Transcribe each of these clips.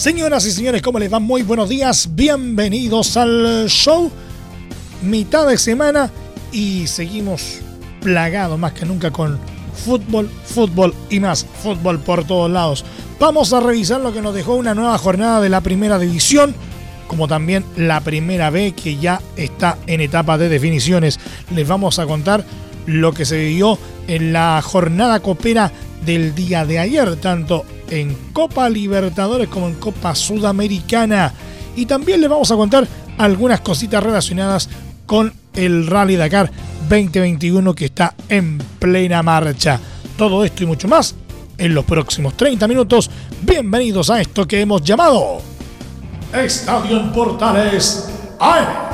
Señoras y señores, ¿cómo les va? Muy buenos días, bienvenidos al show. Mitad de semana y seguimos plagados más que nunca con fútbol, fútbol y más fútbol por todos lados. Vamos a revisar lo que nos dejó una nueva jornada de la primera división, como también la primera B que ya está en etapa de definiciones. Les vamos a contar lo que se vivió en la jornada copera del día de ayer, tanto en Copa Libertadores como en Copa Sudamericana. Y también les vamos a contar algunas cositas relacionadas con el Rally Dakar 2021 que está en plena marcha. Todo esto y mucho más en los próximos 30 minutos. Bienvenidos a esto que hemos llamado Estadio Portales AM.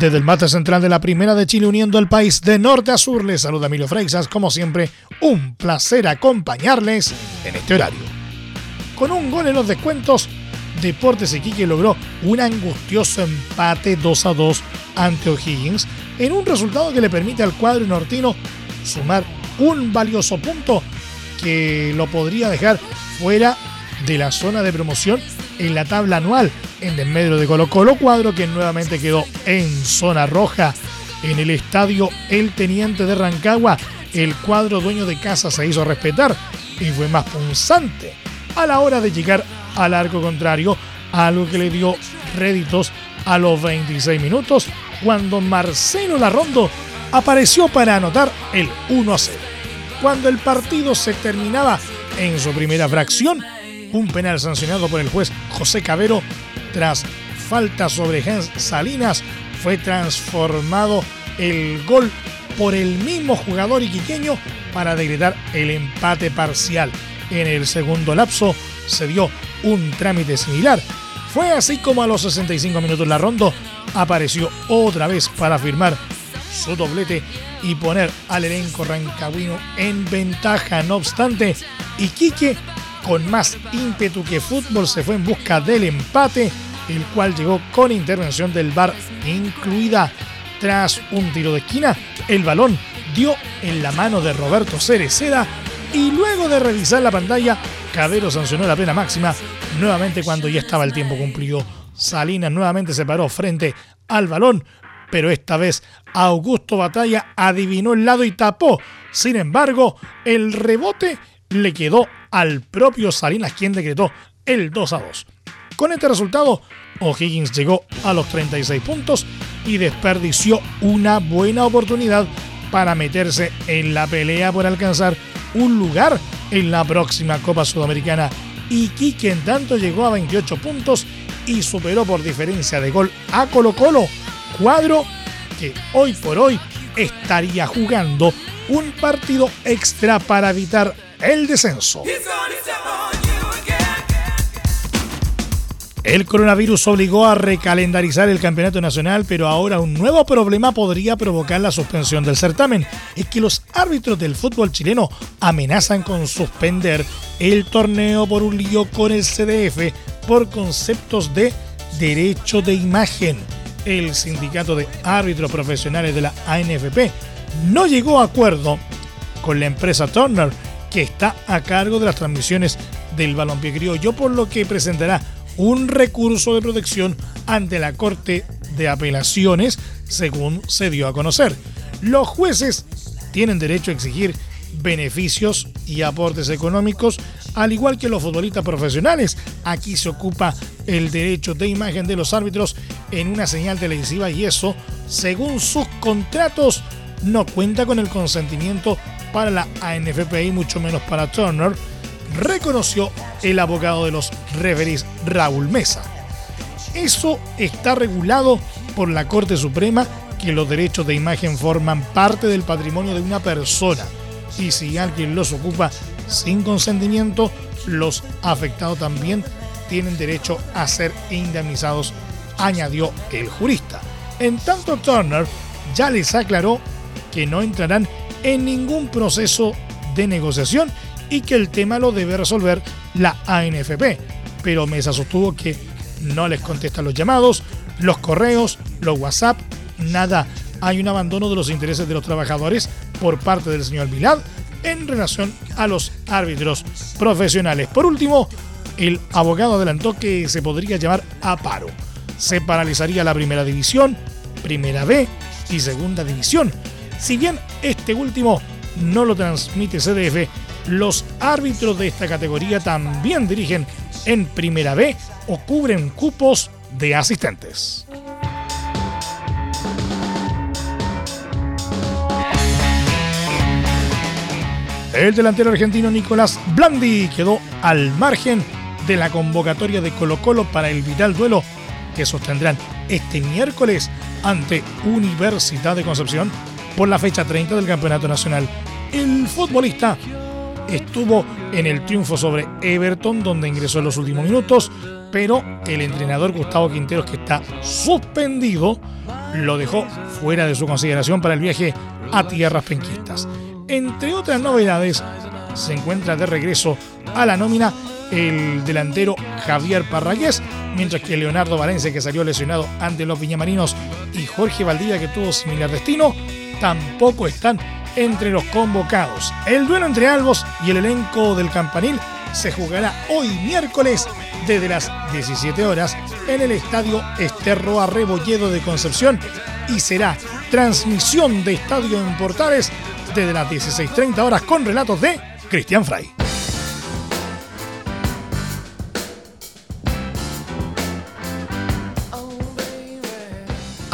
Desde el mate central de la Primera de Chile uniendo el país de norte a sur, les saluda Emilio Freixas. Como siempre, un placer acompañarles en este horario. Con un gol en los descuentos, Deportes Iquique logró un angustioso empate 2 a 2 ante O'Higgins en un resultado que le permite al cuadro nortino sumar un valioso punto que lo podría dejar fuera de la zona de promoción en la tabla anual en desmedro de Colo Colo, cuadro que nuevamente quedó en zona roja. En el estadio El Teniente de Rancagua, el cuadro dueño de casa se hizo respetar y fue más punzante a la hora de llegar al arco contrario, algo que le dio réditos a los 26 minutos cuando Marcelo Larrondo apareció para anotar el 1 a 0. Cuando el partido se terminaba en su primera fracción, un penal sancionado por el juez José Cabero tras falta sobre Hans Salinas fue transformado el gol por el mismo jugador iquiqueño para decretar el empate parcial. En el segundo lapso se dio un trámite similar. Fue así como a los 65 minutos la ronda apareció otra vez para firmar su doblete y poner al elenco rancagüino en ventaja. No obstante, Iquique con más ímpetu que fútbol se fue en busca del empate, el cual llegó con intervención del VAR incluida. Tras un tiro de esquina, el balón dio en la mano de Roberto Cereceda y luego de revisar la pantalla, Cabero sancionó la pena máxima nuevamente cuando ya estaba el tiempo cumplido. Salinas nuevamente se paró frente al balón, pero esta vez Augusto Batalla adivinó el lado y tapó. Sin embargo, el rebote le quedó al propio Salinas quien decretó el 2 a 2. Con este resultado, O'Higgins llegó a los 36 puntos y desperdició una buena oportunidad para meterse en la pelea por alcanzar un lugar en la próxima Copa Sudamericana. Y Quique en tanto llegó a 28 puntos y superó por diferencia de gol a Colo Colo, cuadro que hoy por hoy estaría jugando un partido extra para evitar el descenso. El coronavirus obligó a recalendarizar el campeonato nacional, pero ahora un nuevo problema podría provocar la suspensión del certamen. Es que los árbitros del fútbol chileno amenazan con suspender el torneo por un lío con el CDF por conceptos de derecho de imagen. El sindicato de árbitros profesionales de la ANFP no llegó a acuerdo con la empresa Turner que está a cargo de las transmisiones del balompié criollo, por lo que presentará un recurso de protección ante la Corte de Apelaciones, según se dio a conocer. Los jueces tienen derecho a exigir beneficios y aportes económicos, al igual que los futbolistas profesionales. Aquí se ocupa el derecho de imagen de los árbitros en una señal televisiva y eso, según sus contratos, no cuenta con el consentimiento para la ANFP y mucho menos para Turner, reconoció el abogado de los referees Raúl Mesa. Eso está regulado por la Corte Suprema que los derechos de imagen forman parte del patrimonio de una persona y si alguien los ocupa sin consentimiento, los afectados también tienen derecho a ser indemnizados, añadió el jurista. En tanto, Turner ya les aclaró que no entrarán en ningún proceso de negociación y que el tema lo debe resolver la ANFP. Pero Mesa sostuvo que no les contestan los llamados, los correos, los WhatsApp, nada. Hay un abandono de los intereses de los trabajadores por parte del señor Milad en relación a los árbitros profesionales. Por último, el abogado adelantó que se podría llamar a paro. Se paralizaría la primera división, primera B y segunda división. Si bien este último no lo transmite CDF, los árbitros de esta categoría también dirigen en primera B o cubren cupos de asistentes. El delantero argentino Nicolás Blandi quedó al margen de la convocatoria de Colo Colo para el vital duelo que sostendrán este miércoles ante Universidad de Concepción por la fecha 30 del Campeonato Nacional. El futbolista estuvo en el triunfo sobre Everton donde ingresó en los últimos minutos, pero el entrenador Gustavo Quinteros que está suspendido lo dejó fuera de su consideración para el viaje a tierras penquistas. Entre otras novedades, se encuentra de regreso a la nómina el delantero Javier Parragués, mientras que Leonardo Valencia, que salió lesionado ante los Viñamarinos, y Jorge Valdivia, que tuvo similar destino, tampoco están entre los convocados. El duelo entre Albos y el elenco del Campanil se jugará hoy miércoles desde las 17 horas en el estadio Esterro Arrebolledo de Concepción y será transmisión de estadio en Portales de las 16.30 horas con relatos de Cristian Fray.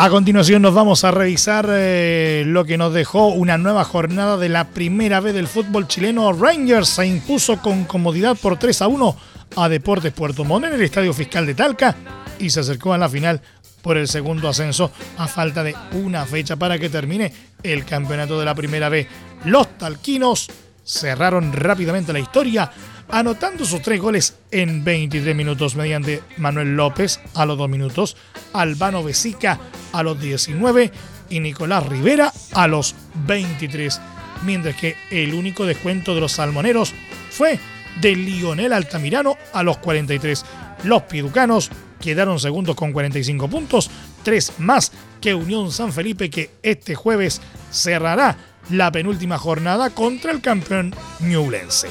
A continuación nos vamos a revisar eh, lo que nos dejó una nueva jornada de la primera vez del fútbol chileno. Rangers se impuso con comodidad por 3 a 1 a Deportes Puerto Montt en el Estadio Fiscal de Talca y se acercó a la final por el segundo ascenso a falta de una fecha para que termine el campeonato de la primera B. Los talquinos cerraron rápidamente la historia anotando sus tres goles en 23 minutos mediante Manuel López a los 2 minutos, Albano Besica a los 19 y Nicolás Rivera a los 23, mientras que el único descuento de los salmoneros fue de Lionel Altamirano a los 43. Los piducanos quedaron segundos con 45 puntos, tres más que Unión San Felipe que este jueves cerrará la penúltima jornada contra el campeón Ñublense.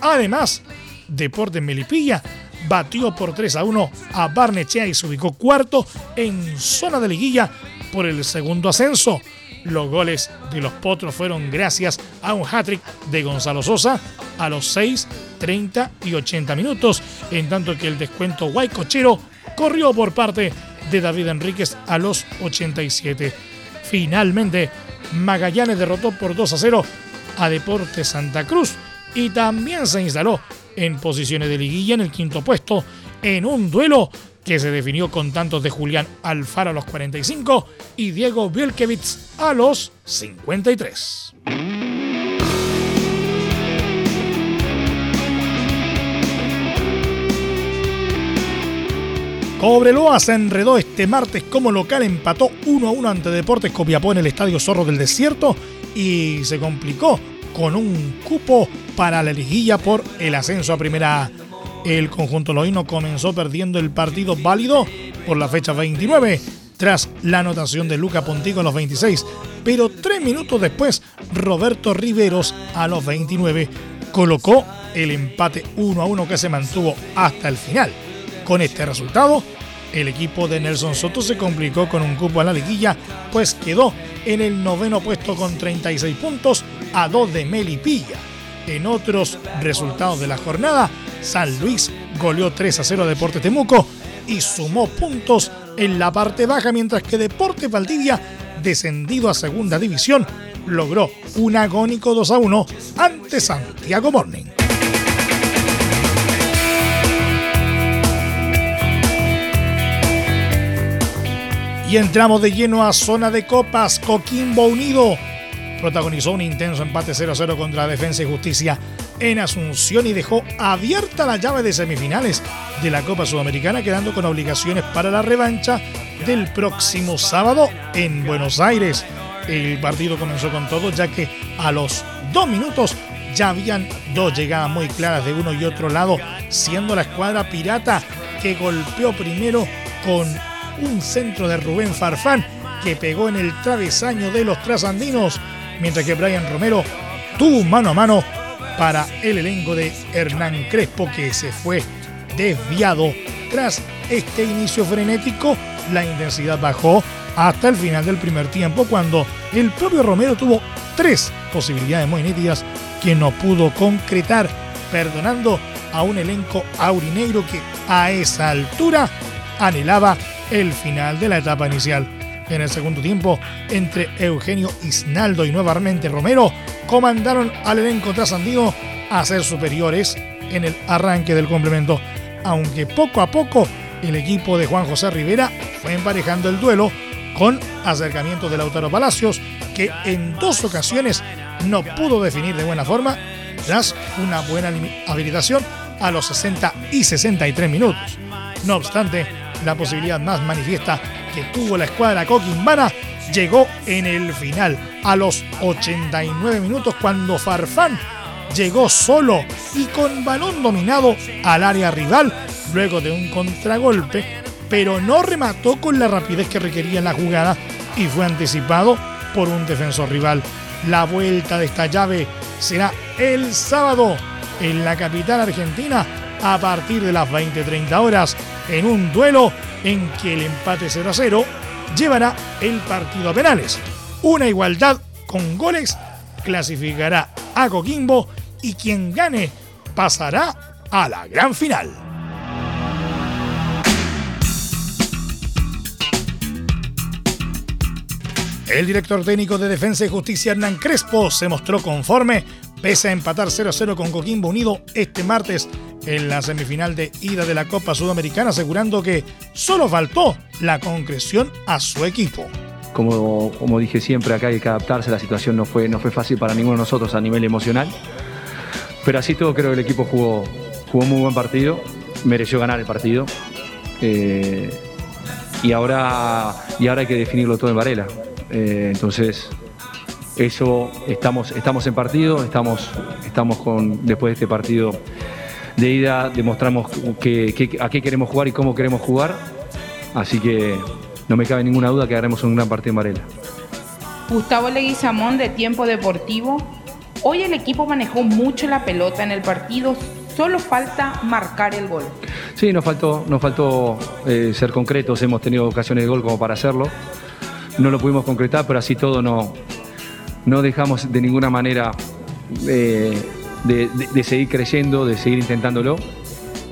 Además, Deportes Melipilla batió por 3 a 1 a Barnechea y se ubicó cuarto en zona de liguilla por el segundo ascenso. Los goles de los Potros fueron gracias a un hat-trick de Gonzalo Sosa a los 6, 30 y 80 minutos, en tanto que el descuento guaycochero corrió por parte de David Enríquez a los 87. Finalmente, Magallanes derrotó por 2 a 0 a Deportes Santa Cruz y también se instaló en posiciones de liguilla en el quinto puesto en un duelo que se definió con tantos de Julián Alfaro a los 45 y Diego Bielkevitz a los 53. Cobreloa se enredó este martes como local, empató 1 a 1 ante Deportes Copiapó en el Estadio Zorro del Desierto y se complicó con un cupo para la liguilla por el ascenso a Primera. El conjunto loíno comenzó perdiendo el partido válido por la fecha 29 tras la anotación de Luca Pontigo a los 26, pero tres minutos después Roberto Riveros a los 29 colocó el empate 1 a 1 que se mantuvo hasta el final. Con este resultado, el equipo de Nelson Soto se complicó con un cupo a la liguilla, pues quedó en el noveno puesto con 36 puntos a 2 de Melipilla. En otros resultados de la jornada, San Luis goleó 3 a 0 a Deportes Temuco y sumó puntos en la parte baja, mientras que Deportes Valdivia, descendido a segunda división, logró un agónico 2 a 1 ante Santiago Morning. Y entramos de lleno a zona de copas. Coquimbo Unido protagonizó un intenso empate 0-0 contra Defensa y Justicia en Asunción y dejó abierta la llave de semifinales de la Copa Sudamericana, quedando con obligaciones para la revancha del próximo sábado en Buenos Aires. El partido comenzó con todo, ya que a los dos minutos ya habían dos llegadas muy claras de uno y otro lado, siendo la escuadra pirata que golpeó primero con un centro de Rubén Farfán que pegó en el travesaño de los trasandinos, mientras que Brian Romero tuvo mano a mano para el elenco de Hernán Crespo que se fue desviado. Tras este inicio frenético, la intensidad bajó hasta el final del primer tiempo cuando el propio Romero tuvo tres posibilidades muy nítidas que no pudo concretar, perdonando a un elenco aurinegro que a esa altura anhelaba el final de la etapa inicial. En el segundo tiempo, entre Eugenio Isnaldo y nuevamente Romero, comandaron al elenco trasandino a ser superiores en el arranque del complemento, aunque poco a poco el equipo de Juan José Rivera fue emparejando el duelo con acercamiento de Lautaro Palacios, que en dos ocasiones no pudo definir de buena forma tras una buena habilitación a los 60 y 63 minutos. No obstante, la posibilidad más manifiesta que tuvo la escuadra coquimbana llegó en el final, a los 89 minutos, cuando Farfán llegó solo y con balón dominado al área rival luego de un contragolpe, pero no remató con la rapidez que requería la jugada y fue anticipado por un defensor rival. La vuelta de esta llave será el sábado en la capital argentina a partir de las 20-30 horas en un duelo en que el empate 0 0 llevará el partido a penales. Una igualdad con goles clasificará a Coquimbo y quien gane pasará a la gran final. El director técnico de Defensa y Justicia Hernán Crespo se mostró conforme pese a empatar 0-0 con Coquimbo Unido este martes en la semifinal de ida de la Copa Sudamericana, asegurando que solo faltó la concreción a su equipo. Como, como dije siempre, acá hay que adaptarse, la situación no fue, no fue fácil para ninguno de nosotros a nivel emocional, pero así todo creo que el equipo jugó, jugó muy buen partido, mereció ganar el partido. Eh, y, ahora, y ahora hay que definirlo todo en Varela. Eh, entonces, eso estamos, estamos en partido, estamos, estamos con, después de este partido de ida, demostramos que, a qué queremos jugar y cómo queremos jugar. Así que no me cabe ninguna duda que haremos un gran partido en Varela. Gustavo Leguizamón de Tiempo Deportivo. Hoy el equipo manejó mucho la pelota en el partido, solo falta marcar el gol. Sí, nos faltó, nos faltó eh, ser concretos, hemos tenido ocasiones de gol como para hacerlo. No lo pudimos concretar, pero así todo no, no dejamos de ninguna manera eh, de, seguir creyendo, de seguir intentándolo.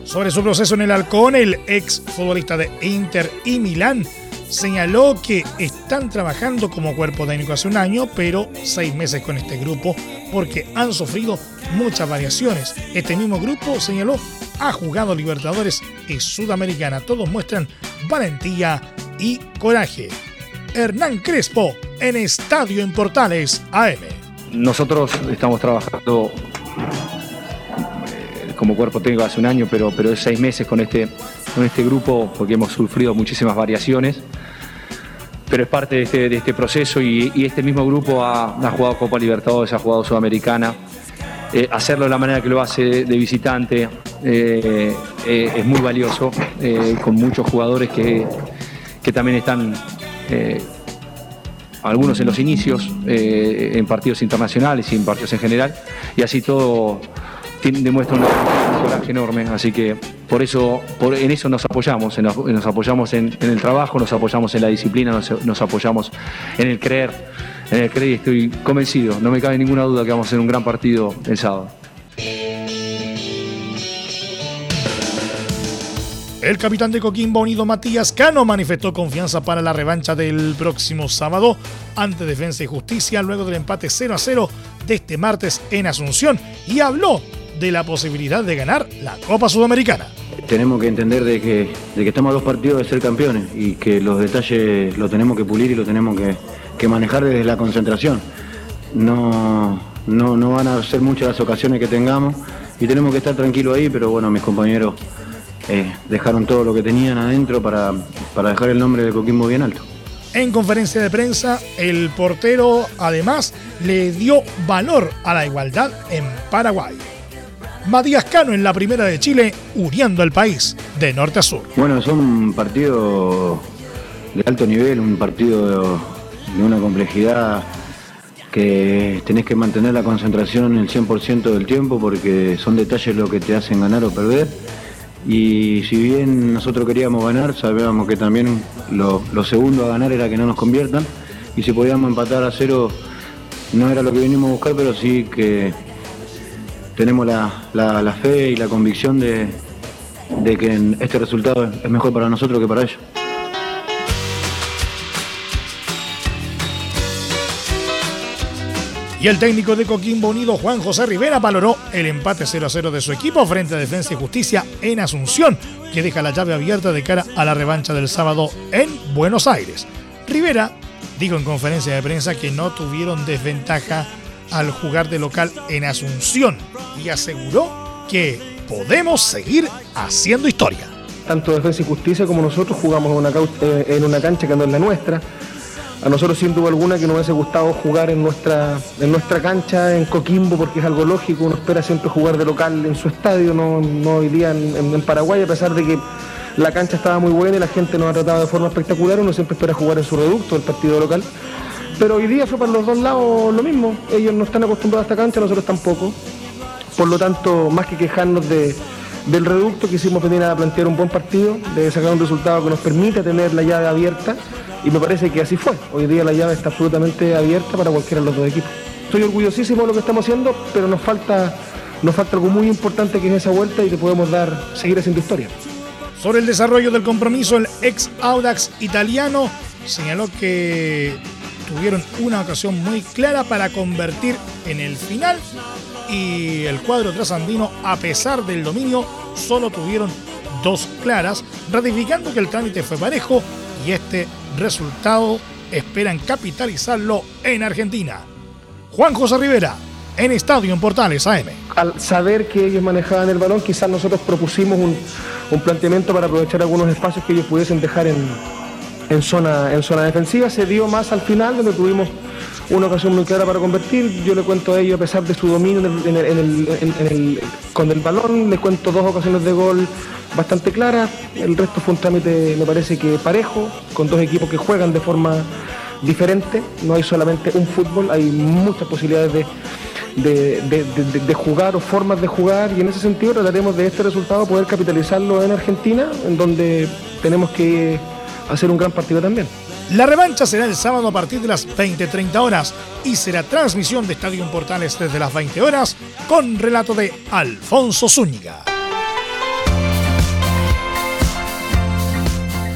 Sobre su proceso en el Halcón, el ex futbolista de Inter y Milán señaló que están trabajando como cuerpo técnico hace un año, pero seis meses con este grupo porque han sufrido muchas variaciones. Este mismo grupo, señaló, ha jugado Libertadores y Sudamericana. Todos muestran valentía y coraje. Hernán Crespo en Estadio en Portales AM. Nosotros estamos trabajando como cuerpo técnico hace un año, pero, pero es seis meses con este, con este grupo porque hemos sufrido muchísimas variaciones. Pero es parte de este, este proceso y, este mismo grupo ha, jugado Copa Libertadores, ha jugado Sudamericana. Eh, hacerlo de la manera que lo hace de, visitante eh, es muy valioso, con muchos jugadores que, que también están eh, algunos en los inicios, eh, en partidos internacionales y en partidos en general, y así todo demuestra un coraje enorme, así que por eso, en eso nos apoyamos, nos apoyamos en, el trabajo, nos apoyamos en la disciplina, nos, nos, apoyamos en el creer, en el creer y estoy convencido, no me cabe ninguna duda que vamos a hacer un gran partido el sábado. El capitán de Coquimbo Unido Matías Cano manifestó confianza para la revancha del próximo sábado ante Defensa y Justicia luego del empate 0 a 0 de este martes en Asunción y habló de la posibilidad de ganar la Copa Sudamericana. tenemos que entender de que, de que estamos a dos partidos de ser campeones y que los detalles lo tenemos que pulir y lo tenemos que, manejar desde la concentración. No, no, no van a ser muchas las ocasiones que tengamos y tenemos que estar tranquilos ahí, pero bueno, mis compañeros eh, dejaron todo lo que tenían adentro para, para dejar el nombre de Coquimbo bien alto. En conferencia de prensa, el portero además le dio valor a la igualdad en Paraguay. Matías Cano en la primera de Chile, uniendo al país de norte a sur. Bueno, es un partido de alto nivel, un partido de, una complejidad que tenés que mantener la concentración el 100% del tiempo porque son detalles lo que te hacen ganar o perder. Y si bien nosotros queríamos ganar, sabíamos que también lo, segundo a ganar era que no nos conviertan. Y si podíamos empatar a cero, no era lo que venimos a buscar, pero sí que tenemos la, fe y la convicción de, que este resultado es mejor para nosotros que para ellos. Y el técnico de Coquimbo Unido, Juan José Rivera, valoró el empate 0 a 0 de su equipo frente a Defensa y Justicia en Asunción, que deja la llave abierta de cara a la revancha del sábado en Buenos Aires. Rivera dijo en conferencia de prensa que no tuvieron desventaja al jugar de local en Asunción y aseguró que podemos seguir haciendo historia. Tanto Defensa y Justicia como nosotros jugamos en una, eh, en una cancha que no es la nuestra. A nosotros sin duda alguna que nos hubiese gustado jugar en nuestra, en nuestra cancha, en Coquimbo, porque es algo lógico, uno espera siempre jugar de local en su estadio, no, hoy día en, en Paraguay, a pesar de que la cancha estaba muy buena y la gente nos ha tratado de forma espectacular, uno siempre espera jugar en su reducto, el partido local. Pero hoy día fue para los dos lados lo mismo. Ellos no están acostumbrados a esta cancha, nosotros tampoco. Por lo tanto, más que quejarnos del reducto, quisimos venir a plantear un buen partido, de sacar un resultado que nos permita tener la llave abierta. Y me parece que así fue. Hoy día la llave está absolutamente abierta para cualquiera de los dos equipos. Estoy orgullosísimo de lo que estamos haciendo, pero nos falta, nos falta algo muy importante que es esa vuelta y te podemos dar, seguir haciendo historia. Sobre el desarrollo del compromiso, el ex Audax italiano señaló que tuvieron una ocasión muy clara para convertir en el final y el cuadro trasandino, a pesar del dominio, solo tuvieron dos claras, ratificando que el trámite fue parejo y este resultado esperan capitalizarlo en Argentina. Juan José Rivera, en Estadio en Portales AM. Al saber que ellos manejaban el balón, quizás nosotros propusimos un, un planteamiento para aprovechar algunos espacios que ellos pudiesen dejar en, en zona, en zona defensiva. Se dio más al final, donde tuvimos una ocasión muy clara para convertir. Yo le cuento a ellos, a pesar de su dominio con el balón, les cuento dos ocasiones de gol bastante claras. El resto fue un trámite, me parece que parejo, con dos equipos que juegan de forma diferente. No hay solamente un fútbol, hay muchas posibilidades de, de, jugar o formas de jugar y en ese sentido trataremos de este resultado poder capitalizarlo en Argentina, en donde tenemos que hacer un gran partido también. La revancha será el sábado a partir de las 20-30 horas y será transmisión de Estadio Portales desde las 20 horas con relato de Alfonso Zúñiga.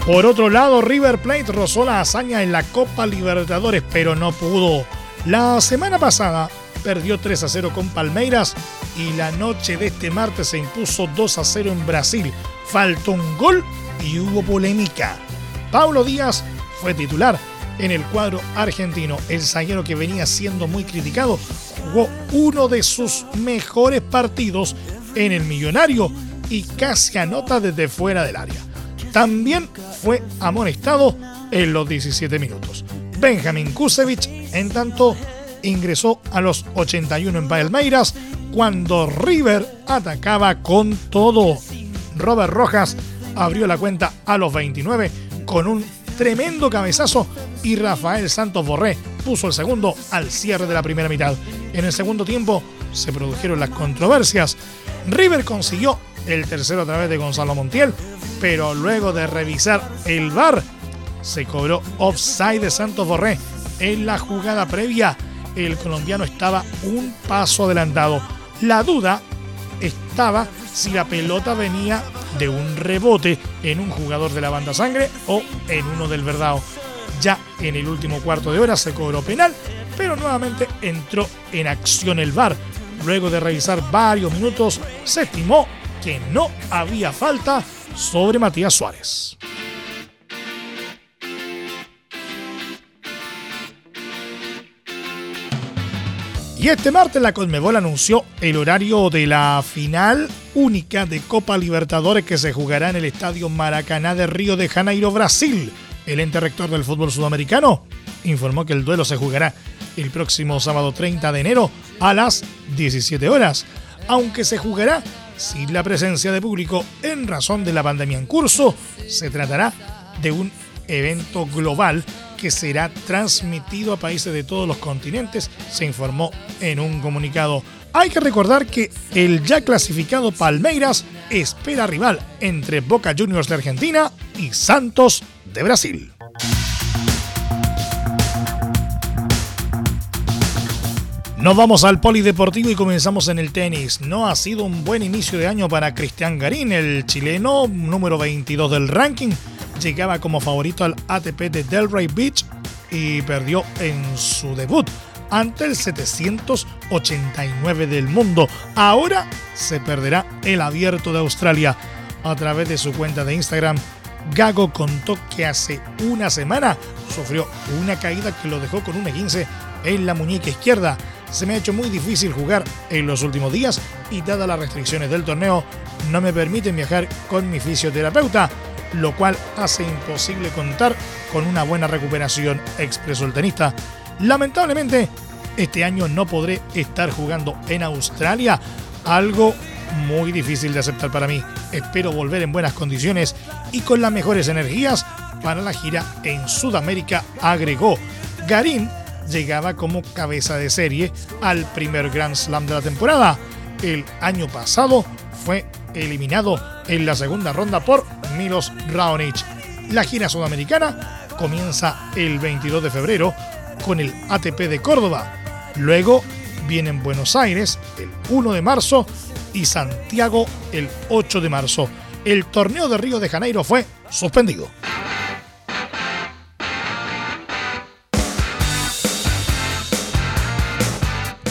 Por otro lado, River Plate rozó la hazaña en la Copa Libertadores, pero no pudo. La semana pasada perdió 3 a 0 con Palmeiras y la noche de este martes se impuso 2 a 0 en Brasil. Faltó un gol y hubo polémica. Paulo Díaz fue titular en el cuadro argentino. El zaguero que venía siendo muy criticado jugó uno de sus mejores partidos en el Millonario y casi anota desde fuera del área. También fue amonestado en los 17 minutos. Benjamin Kusevich, en tanto, ingresó a los 81 en Palmeiras cuando River atacaba con todo. Robert Rojas abrió la cuenta a los 29 con un tremendo cabezazo y Rafael Santos Borré puso el segundo al cierre de la primera mitad. En el segundo tiempo se produjeron las controversias. River consiguió el tercero a través de Gonzalo Montiel, pero luego de revisar el VAR se cobró offside de Santos Borré. En la jugada previa, el colombiano estaba un paso adelantado. La duda estaba si la pelota venía de un rebote en un jugador de la banda sangre o en uno del verdao. Ya en el último cuarto de hora se cobró penal, pero nuevamente entró en acción el VAR. Luego de revisar varios minutos, se estimó que no había falta sobre Matías Suárez. Y este martes la Conmebol anunció el horario de la final única de Copa Libertadores que se jugará en el Estadio Maracaná de Río de Janeiro, Brasil. El ente rector del fútbol sudamericano informó que el duelo se jugará el próximo sábado 30 de enero a las 17 horas, aunque se jugará sin la presencia de público en razón de la pandemia en curso, se tratará de un evento global que será transmitido a países de todos los continentes, se informó en un comunicado. Hay que recordar que el ya clasificado Palmeiras espera rival entre Boca Juniors de Argentina y Santos de Brasil. Nos vamos al polideportivo y comenzamos en el tenis. No ha sido un buen inicio de año para Cristian Garín, el chileno número 22 del ranking llegaba como favorito al ATP de Delray Beach y perdió en su debut ante el 789 del mundo. Ahora se perderá el abierto de Australia. A través de su cuenta de Instagram, Gago contó que hace una semana sufrió una caída que lo dejó con un 15 en la muñeca izquierda. Se me ha hecho muy difícil jugar en los últimos días y dadas las restricciones del torneo no me permiten viajar con mi fisioterapeuta lo cual hace imposible contar con una buena recuperación, expresó el tenista. Lamentablemente, este año no podré estar jugando en Australia, algo muy difícil de aceptar para mí. Espero volver en buenas condiciones y con las mejores energías para la gira en Sudamérica, agregó. Garín llegaba como cabeza de serie al primer Grand Slam de la temporada. El año pasado fue eliminado en la segunda ronda por Milos Raonic. La gira sudamericana comienza el 22 de febrero con el ATP de Córdoba. Luego vienen Buenos Aires el 1 de marzo y Santiago el 8 de marzo. El torneo de Río de Janeiro fue suspendido.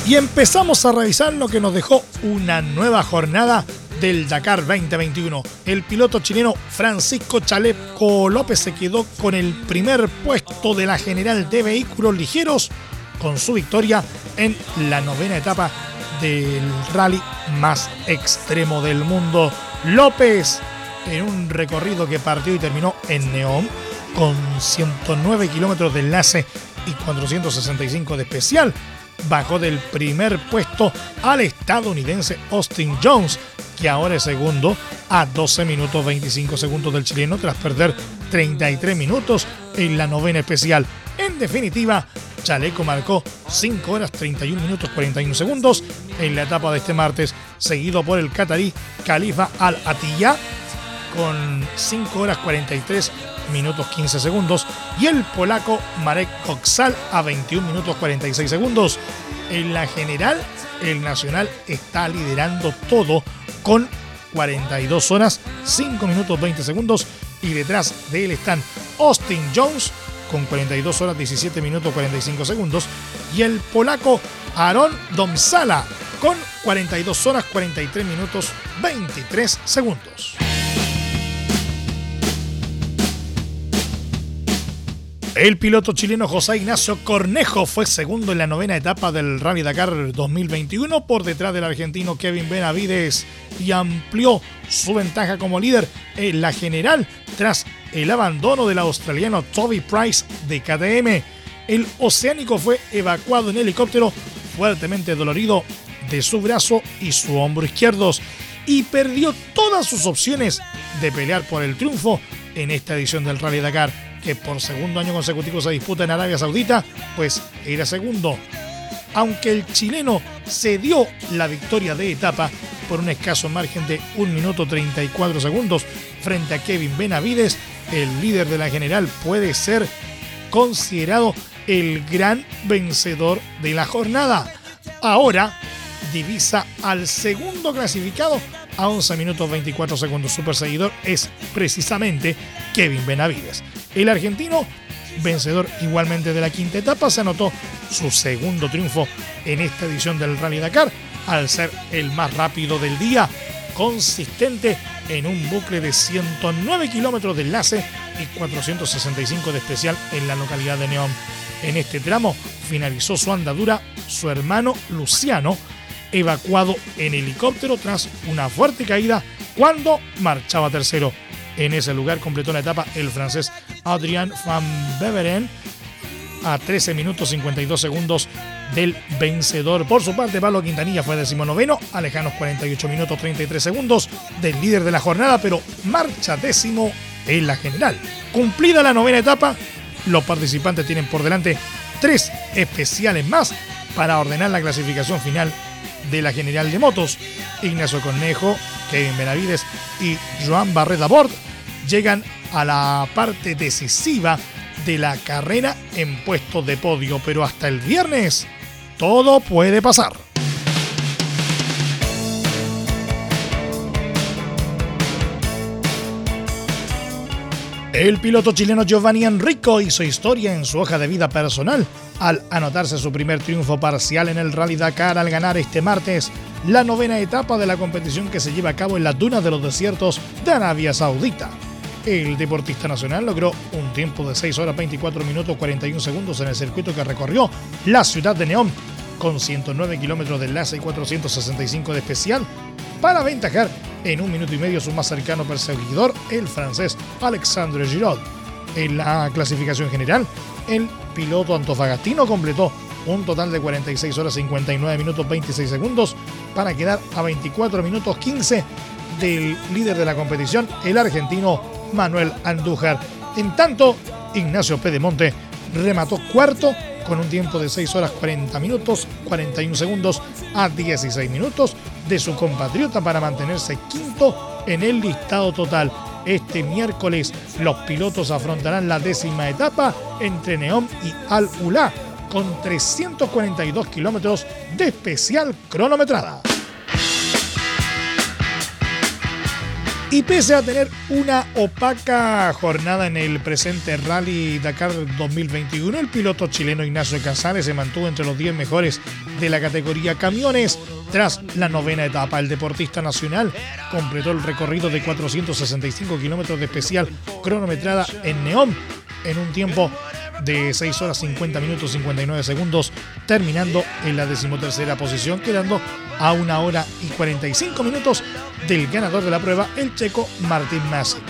Y empezamos a revisar lo que nos dejó una nueva jornada del Dakar 2021. El piloto chileno Francisco Chaleco López se quedó con el primer puesto de la general de vehículos ligeros con su victoria en la novena etapa del rally más extremo del mundo. López en un recorrido que partió y terminó en Neón con 109 kilómetros de enlace y 465 de especial. Bajó del primer puesto al estadounidense Austin Jones, que ahora es segundo a 12 minutos 25 segundos del chileno tras perder 33 minutos en la novena especial. En definitiva, Chaleco marcó 5 horas 31 minutos 41 segundos en la etapa de este martes, seguido por el catarí Khalifa Al-Attiyah con 5 horas 43 minutos 15 segundos y el polaco Marek Koksal a 21 minutos 46 segundos. En la general, el Nacional está liderando todo con 42 horas, 5 minutos 20 segundos y detrás de él están Austin Jones con 42 horas 17 minutos 45 segundos y el polaco Aaron Domsala con 42 horas 43 minutos 23 segundos. El piloto chileno José Ignacio Cornejo fue segundo en la novena etapa del Rally Dakar 2021 por detrás del argentino Kevin Benavides y amplió su ventaja como líder en la general tras el abandono del australiano Toby Price de KTM. El oceánico fue evacuado en helicóptero fuertemente dolorido de su brazo y su hombro izquierdos y perdió todas sus opciones de pelear por el triunfo en esta edición del Rally Dakar que por segundo año consecutivo se disputa en Arabia Saudita, pues era segundo. Aunque el chileno cedió la victoria de etapa por un escaso margen de 1 minuto 34 segundos frente a Kevin Benavides, el líder de la general puede ser considerado el gran vencedor de la jornada. Ahora divisa al segundo clasificado a 11 minutos 24 segundos. Su perseguidor es precisamente Kevin Benavides. El argentino, vencedor igualmente de la quinta etapa, se anotó su segundo triunfo en esta edición del Rally Dakar al ser el más rápido del día consistente en un bucle de 109 kilómetros de enlace y 465 de especial en la localidad de Neón. En este tramo finalizó su andadura su hermano Luciano, evacuado en helicóptero tras una fuerte caída cuando marchaba tercero. En ese lugar completó la etapa el francés Adrien Van Beveren a 13 minutos 52 segundos del vencedor. Por su parte, Pablo Quintanilla fue decimonoveno a lejanos 48 minutos 33 segundos del líder de la jornada, pero marcha décimo en la general. Cumplida la novena etapa, los participantes tienen por delante tres especiales más para ordenar la clasificación final de la general de motos. Ignacio Cornejo, Kevin Benavides y Joan Barreta Bord llegan a la parte decisiva de la carrera en puestos de podio, pero hasta el viernes todo puede pasar. El piloto chileno Giovanni Enrico hizo historia en su hoja de vida personal al anotarse su primer triunfo parcial en el Rally Dakar al ganar este martes la novena etapa de la competición que se lleva a cabo en las dunas de los desiertos de Arabia Saudita. El deportista nacional logró un tiempo de 6 horas 24 minutos 41 segundos en el circuito que recorrió la ciudad de Neón, con 109 kilómetros de enlace y 465 de especial, para aventajar en un minuto y medio su más cercano perseguidor, el francés Alexandre Giraud. En la clasificación general, el piloto antofagastino completó un total de 46 horas 59 minutos 26 segundos para quedar a 24 minutos 15 del líder de la competición, el argentino Manuel Andújar. En tanto, Ignacio Pedemonte remató cuarto con un tiempo de 6 horas 40 minutos 41 segundos a 16 minutos de su compatriota para mantenerse quinto en el listado total. Este miércoles los pilotos afrontarán la décima etapa entre Neom y Al Ula con 342 kilómetros de especial cronometrada. Y pese a tener una opaca jornada en el presente Rally Dakar 2021, el piloto chileno Ignacio Casares se mantuvo entre los 10 mejores de la categoría camiones. Tras la novena etapa, el deportista nacional completó el recorrido de 465 kilómetros de especial cronometrada en Neón en un tiempo de 6 horas 50 minutos 59 segundos, terminando en la decimotercera posición, quedando a una hora y 45 minutos del ganador de la prueba, el checo Martin Masic.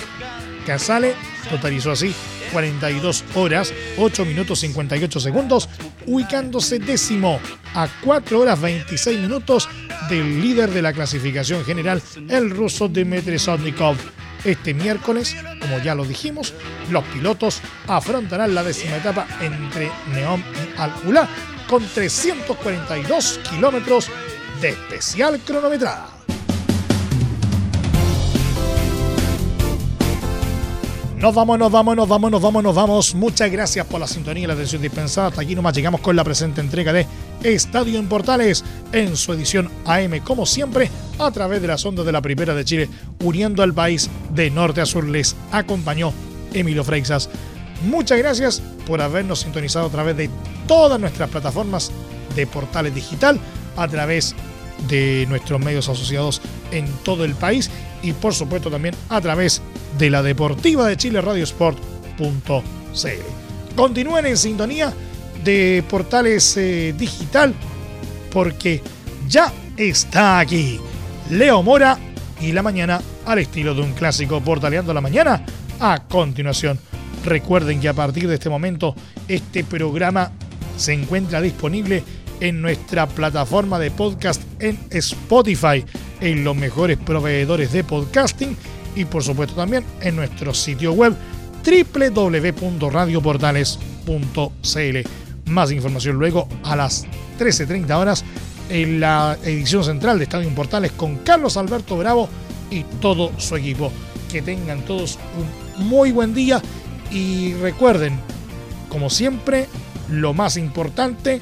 Casale totalizó así 42 horas, 8 minutos 58 segundos, ubicándose décimo a 4 horas 26 minutos del líder de la clasificación general, el ruso Dmitry Sotnikov. Este miércoles, como ya lo dijimos, los pilotos afrontarán la décima etapa entre Neom y Al-Ula con 342 kilómetros de especial cronometrada. Nos vamos, nos vamos, nos vamos, nos vamos, nos vamos. Muchas gracias por la sintonía y la atención dispensada. Hasta aquí nomás llegamos con la presente entrega de Estadio en Portales en su edición AM, como siempre, a través de las ondas de la Primera de Chile, uniendo al país de norte a sur. Les acompañó Emilio Freixas. Muchas gracias por habernos sintonizado a través de todas nuestras plataformas de Portales Digital, a través de nuestros medios asociados en todo el país y por supuesto también a través de la Deportiva de Chile Radiosport.cl. Continúen en sintonía de Portales eh, Digital porque ya está aquí Leo Mora y la mañana al estilo de un clásico portaleando la mañana. A continuación, recuerden que a partir de este momento este programa se encuentra disponible en nuestra plataforma de podcast en Spotify en los mejores proveedores de podcasting y por supuesto también en nuestro sitio web www.radioportales.cl. Más información luego a las 13.30 horas en la edición central de Estadio Portales con Carlos Alberto Bravo y todo su equipo. Que tengan todos un muy buen día y recuerden, como siempre, lo más importante,